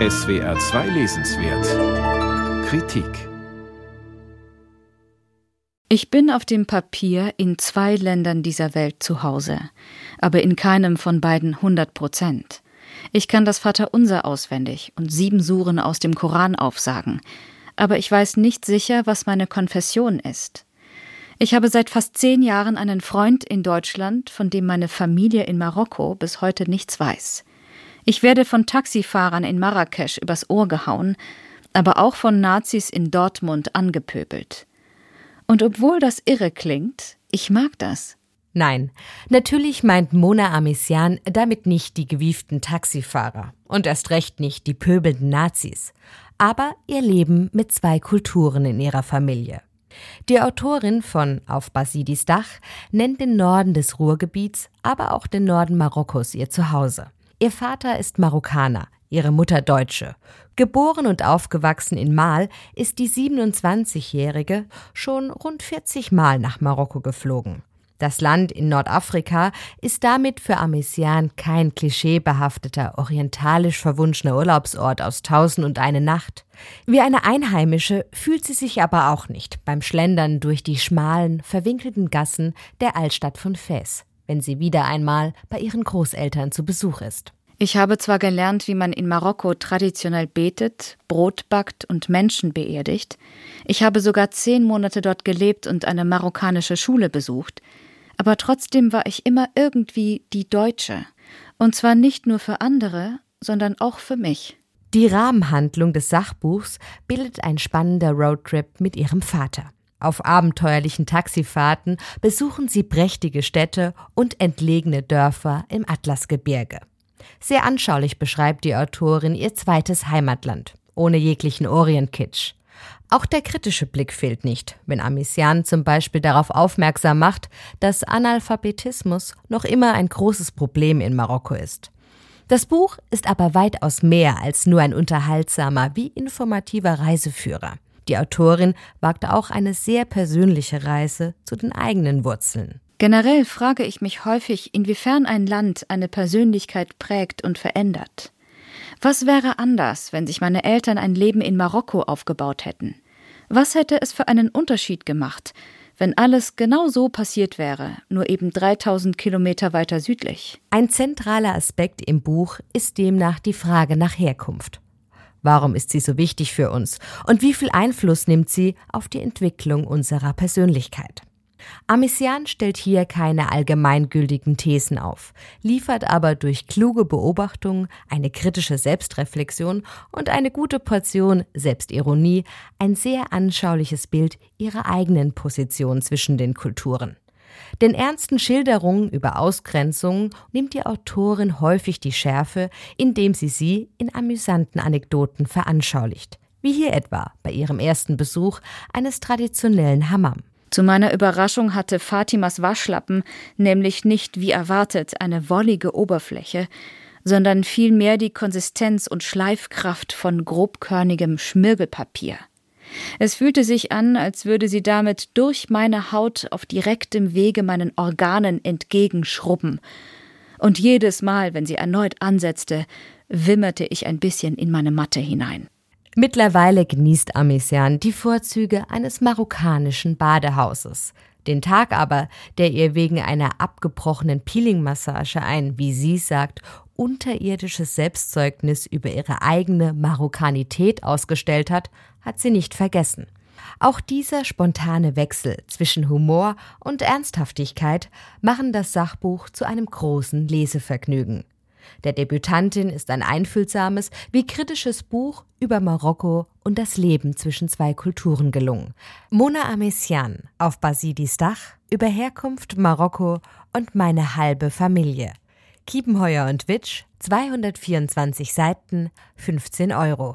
SWR 2 Lesenswert Kritik Ich bin auf dem Papier in zwei Ländern dieser Welt zu Hause, aber in keinem von beiden 100 Prozent. Ich kann das Vaterunser auswendig und sieben Suren aus dem Koran aufsagen, aber ich weiß nicht sicher, was meine Konfession ist. Ich habe seit fast zehn Jahren einen Freund in Deutschland, von dem meine Familie in Marokko bis heute nichts weiß. Ich werde von Taxifahrern in Marrakesch übers Ohr gehauen, aber auch von Nazis in Dortmund angepöbelt. Und obwohl das irre klingt, ich mag das. Nein, natürlich meint Mona Amisian damit nicht die gewieften Taxifahrer und erst recht nicht die pöbelnden Nazis, aber ihr Leben mit zwei Kulturen in ihrer Familie. Die Autorin von Auf Basidis Dach nennt den Norden des Ruhrgebiets, aber auch den Norden Marokkos ihr Zuhause. Ihr Vater ist Marokkaner, ihre Mutter Deutsche. Geboren und aufgewachsen in Mal ist die 27-Jährige schon rund 40 Mal nach Marokko geflogen. Das Land in Nordafrika ist damit für Amesian kein klischeebehafteter, orientalisch verwunschener Urlaubsort aus Tausend und eine Nacht. Wie eine Einheimische fühlt sie sich aber auch nicht beim Schlendern durch die schmalen, verwinkelten Gassen der Altstadt von Fes, wenn sie wieder einmal bei ihren Großeltern zu Besuch ist. Ich habe zwar gelernt, wie man in Marokko traditionell betet, Brot backt und Menschen beerdigt, ich habe sogar zehn Monate dort gelebt und eine marokkanische Schule besucht, aber trotzdem war ich immer irgendwie die Deutsche, und zwar nicht nur für andere, sondern auch für mich. Die Rahmenhandlung des Sachbuchs bildet ein spannender Roadtrip mit ihrem Vater. Auf abenteuerlichen Taxifahrten besuchen sie prächtige Städte und entlegene Dörfer im Atlasgebirge. Sehr anschaulich beschreibt die Autorin ihr zweites Heimatland, ohne jeglichen Orientkitsch. Auch der kritische Blick fehlt nicht, wenn Amisian zum Beispiel darauf aufmerksam macht, dass Analphabetismus noch immer ein großes Problem in Marokko ist. Das Buch ist aber weitaus mehr als nur ein unterhaltsamer wie informativer Reiseführer. Die Autorin wagte auch eine sehr persönliche Reise zu den eigenen Wurzeln. Generell frage ich mich häufig, inwiefern ein Land eine Persönlichkeit prägt und verändert. Was wäre anders, wenn sich meine Eltern ein Leben in Marokko aufgebaut hätten? Was hätte es für einen Unterschied gemacht, wenn alles genau so passiert wäre, nur eben 3000 Kilometer weiter südlich? Ein zentraler Aspekt im Buch ist demnach die Frage nach Herkunft. Warum ist sie so wichtig für uns und wie viel Einfluss nimmt sie auf die Entwicklung unserer Persönlichkeit? Amisian stellt hier keine allgemeingültigen Thesen auf, liefert aber durch kluge Beobachtung, eine kritische Selbstreflexion und eine gute Portion Selbstironie ein sehr anschauliches Bild ihrer eigenen Position zwischen den Kulturen. Den ernsten Schilderungen über Ausgrenzung nimmt die Autorin häufig die Schärfe, indem sie sie in amüsanten Anekdoten veranschaulicht, wie hier etwa bei ihrem ersten Besuch eines traditionellen Hammam. Zu meiner Überraschung hatte Fatimas Waschlappen nämlich nicht wie erwartet eine wollige Oberfläche, sondern vielmehr die Konsistenz und Schleifkraft von grobkörnigem Schmirgelpapier. Es fühlte sich an, als würde sie damit durch meine Haut auf direktem Wege meinen Organen entgegenschrubben. Und jedes Mal, wenn sie erneut ansetzte, wimmerte ich ein bisschen in meine Matte hinein. Mittlerweile genießt Amisian die Vorzüge eines marokkanischen Badehauses. Den Tag aber, der ihr wegen einer abgebrochenen Peelingmassage ein, wie sie sagt, unterirdisches Selbstzeugnis über ihre eigene Marokkanität ausgestellt hat, hat sie nicht vergessen. Auch dieser spontane Wechsel zwischen Humor und Ernsthaftigkeit machen das Sachbuch zu einem großen Lesevergnügen. Der Debütantin ist ein einfühlsames wie kritisches Buch über Marokko und das Leben zwischen zwei Kulturen gelungen. Mona Amesian auf Basidis Dach über Herkunft Marokko und meine halbe Familie. Kiepenheuer und Witsch, 224 Seiten, 15 Euro.